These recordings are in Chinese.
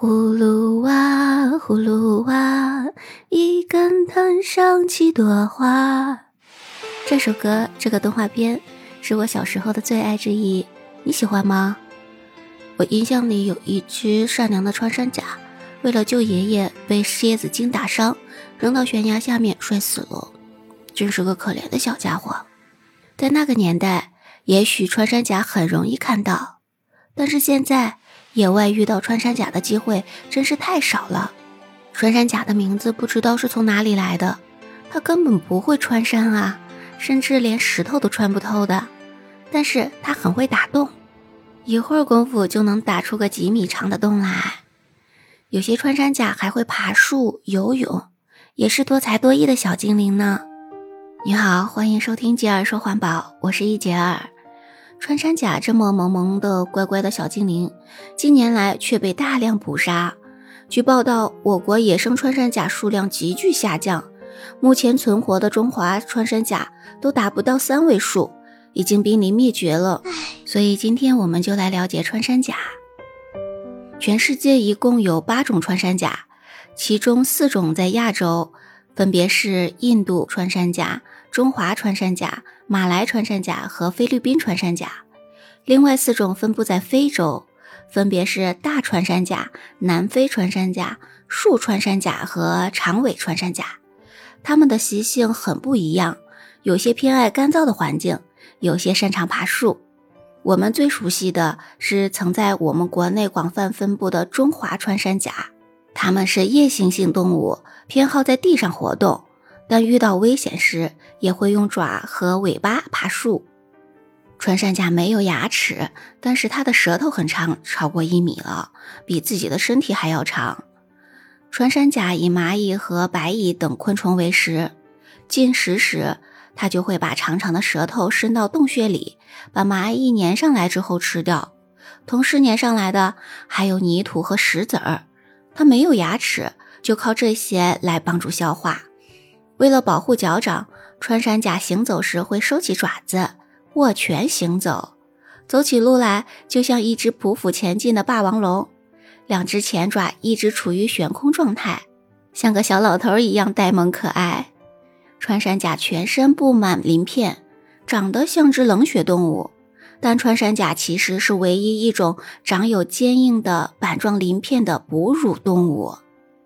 葫芦娃，葫芦娃，一根藤上七朵花。这首歌，这个动画片，是我小时候的最爱之一。你喜欢吗？我印象里有一只善良的穿山甲，为了救爷爷，被蝎子精打伤，扔到悬崖下面摔死了。真是个可怜的小家伙。在那个年代，也许穿山甲很容易看到，但是现在。野外遇到穿山甲的机会真是太少了。穿山甲的名字不知道是从哪里来的，它根本不会穿山啊，甚至连石头都穿不透的。但是它很会打洞，一会儿功夫就能打出个几米长的洞来。有些穿山甲还会爬树、游泳，也是多才多艺的小精灵呢。你好，欢迎收听杰尔说环保，我是一杰尔。穿山甲这么萌萌的、乖乖的小精灵，近年来却被大量捕杀。据报道，我国野生穿山甲数量急剧下降，目前存活的中华穿山甲都达不到三位数，已经濒临灭绝了。所以今天我们就来了解穿山甲。全世界一共有八种穿山甲，其中四种在亚洲，分别是印度穿山甲。中华穿山甲、马来穿山甲和菲律宾穿山甲，另外四种分布在非洲，分别是大穿山甲、南非穿山甲、树穿山甲和长尾穿山甲。它们的习性很不一样，有些偏爱干燥的环境，有些擅长爬树。我们最熟悉的是曾在我们国内广泛分布的中华穿山甲，它们是夜行性动物，偏好在地上活动。但遇到危险时，也会用爪和尾巴爬树。穿山甲没有牙齿，但是它的舌头很长，超过一米了，比自己的身体还要长。穿山甲以蚂蚁和白蚁等昆虫为食，进食时，它就会把长长的舌头伸到洞穴里，把蚂蚁粘上来之后吃掉。同时粘上来的还有泥土和石子儿。它没有牙齿，就靠这些来帮助消化。为了保护脚掌，穿山甲行走时会收起爪子，握拳行走，走起路来就像一只匍匐前进的霸王龙，两只前爪一直处于悬空状态，像个小老头一样呆萌可爱。穿山甲全身布满鳞片，长得像只冷血动物，但穿山甲其实是唯一一种长有坚硬的板状鳞片的哺乳动物。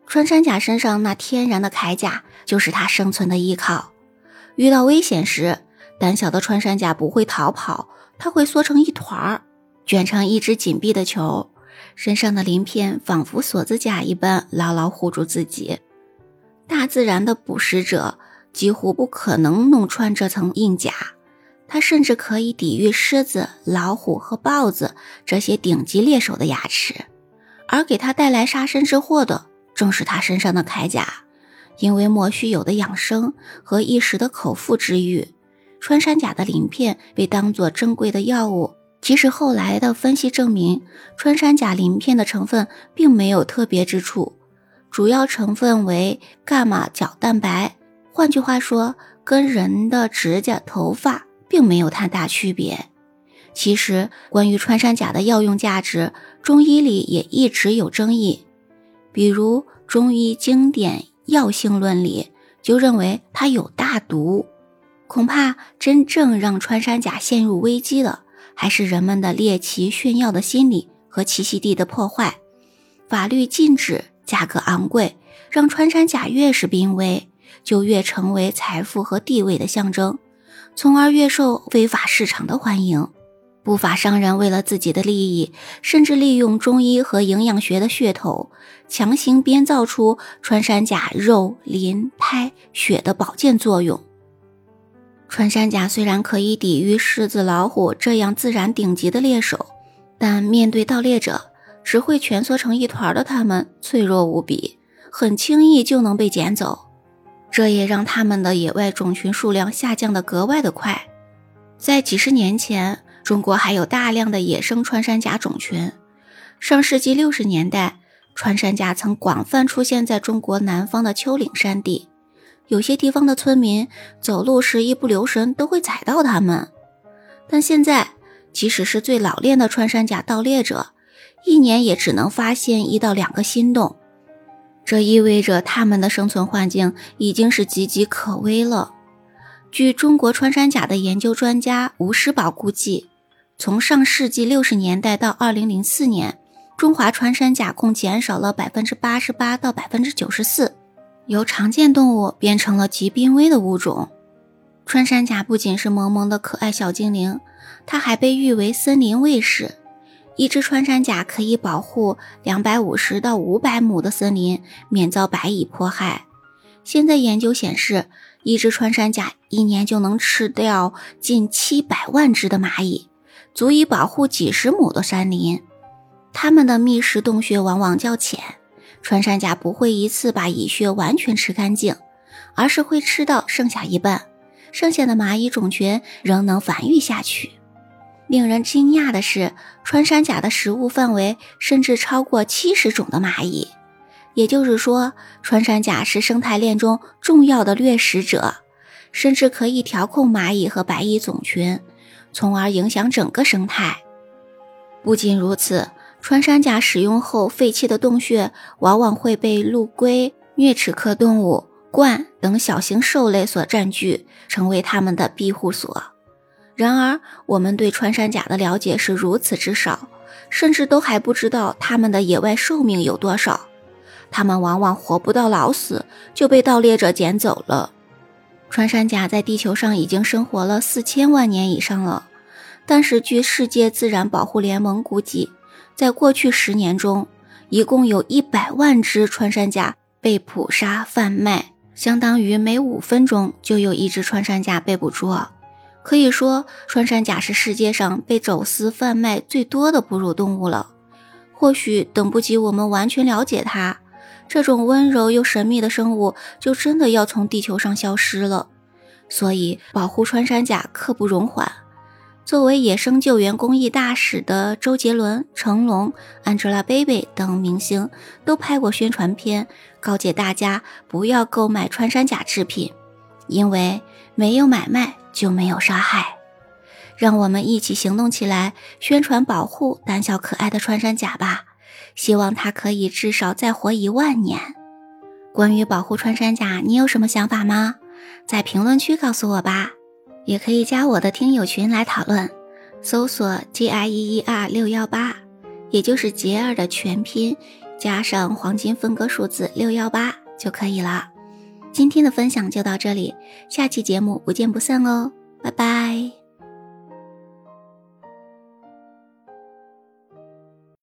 穿山甲身上那天然的铠甲就是它生存的依靠。遇到危险时，胆小的穿山甲不会逃跑，它会缩成一团儿，卷成一只紧闭的球，身上的鳞片仿佛锁子甲一般，牢牢护住自己。大自然的捕食者几乎不可能弄穿这层硬甲，它甚至可以抵御狮子、老虎和豹子这些顶级猎手的牙齿，而给它带来杀身之祸的。正是他身上的铠甲，因为莫须有的养生和一时的口腹之欲，穿山甲的鳞片被当作珍贵的药物。即使后来的分析证明，穿山甲鳞片的成分并没有特别之处，主要成分为伽马角蛋白。换句话说，跟人的指甲、头发并没有太大区别。其实，关于穿山甲的药用价值，中医里也一直有争议。比如中医经典《药性论》里就认为它有大毒，恐怕真正让穿山甲陷入危机的，还是人们的猎奇炫耀的心理和栖息地的破坏。法律禁止，价格昂贵，让穿山甲越是濒危，就越成为财富和地位的象征，从而越受非法市场的欢迎。不法商人为了自己的利益，甚至利用中医和营养学的噱头，强行编造出穿山甲肉、鳞、胎、血的保健作用。穿山甲虽然可以抵御狮子、老虎这样自然顶级的猎手，但面对盗猎者，只会蜷缩成一团的它们脆弱无比，很轻易就能被捡走。这也让它们的野外种群数量下降的格外的快。在几十年前。中国还有大量的野生穿山甲种群。上世纪六十年代，穿山甲曾广泛出现在中国南方的丘陵山地，有些地方的村民走路时一不留神都会踩到它们。但现在，即使是最老练的穿山甲盗猎者，一年也只能发现一到两个新洞，这意味着它们的生存环境已经是岌岌可危了。据中国穿山甲的研究专家吴师宝估计，从上世纪六十年代到二零零四年，中华穿山甲共减少了百分之八十八到百分之九十四，由常见动物变成了极濒危的物种。穿山甲不仅是萌萌的可爱小精灵，它还被誉为森林卫士。一只穿山甲可以保护两百五十到五百亩的森林免遭白蚁迫害。现在研究显示，一只穿山甲一年就能吃掉近七百万只的蚂蚁，足以保护几十亩的山林。它们的觅食洞穴往往较浅，穿山甲不会一次把蚁穴完全吃干净，而是会吃到剩下一半。剩下的蚂蚁种群仍能繁育下去。令人惊讶的是，穿山甲的食物范围甚至超过七十种的蚂蚁，也就是说，穿山甲是生态链中重要的掠食者，甚至可以调控蚂蚁和白蚁种群，从而影响整个生态。不仅如此，穿山甲使用后废弃的洞穴往往会被陆龟、啮齿科动物。鹳等小型兽类所占据，成为它们的庇护所。然而，我们对穿山甲的了解是如此之少，甚至都还不知道它们的野外寿命有多少。它们往往活不到老死就被盗猎者捡走了。穿山甲在地球上已经生活了四千万年以上了，但是据世界自然保护联盟估计，在过去十年中，一共有一百万只穿山甲被捕杀贩卖。相当于每五分钟就有一只穿山甲被捕捉，可以说穿山甲是世界上被走私贩卖最多的哺乳动物了。或许等不及我们完全了解它，这种温柔又神秘的生物就真的要从地球上消失了。所以保护穿山甲刻不容缓。作为野生救援公益大使的周杰伦、成龙、Angelababy 等明星都拍过宣传片，告诫大家不要购买穿山甲制品，因为没有买卖就没有杀害。让我们一起行动起来，宣传保护胆小可爱的穿山甲吧！希望它可以至少再活一万年。关于保护穿山甲，你有什么想法吗？在评论区告诉我吧。也可以加我的听友群来讨论，搜索 G I E E R 六幺八，也就是杰儿的全拼加上黄金分割数字六幺八就可以了。今天的分享就到这里，下期节目不见不散哦，拜拜。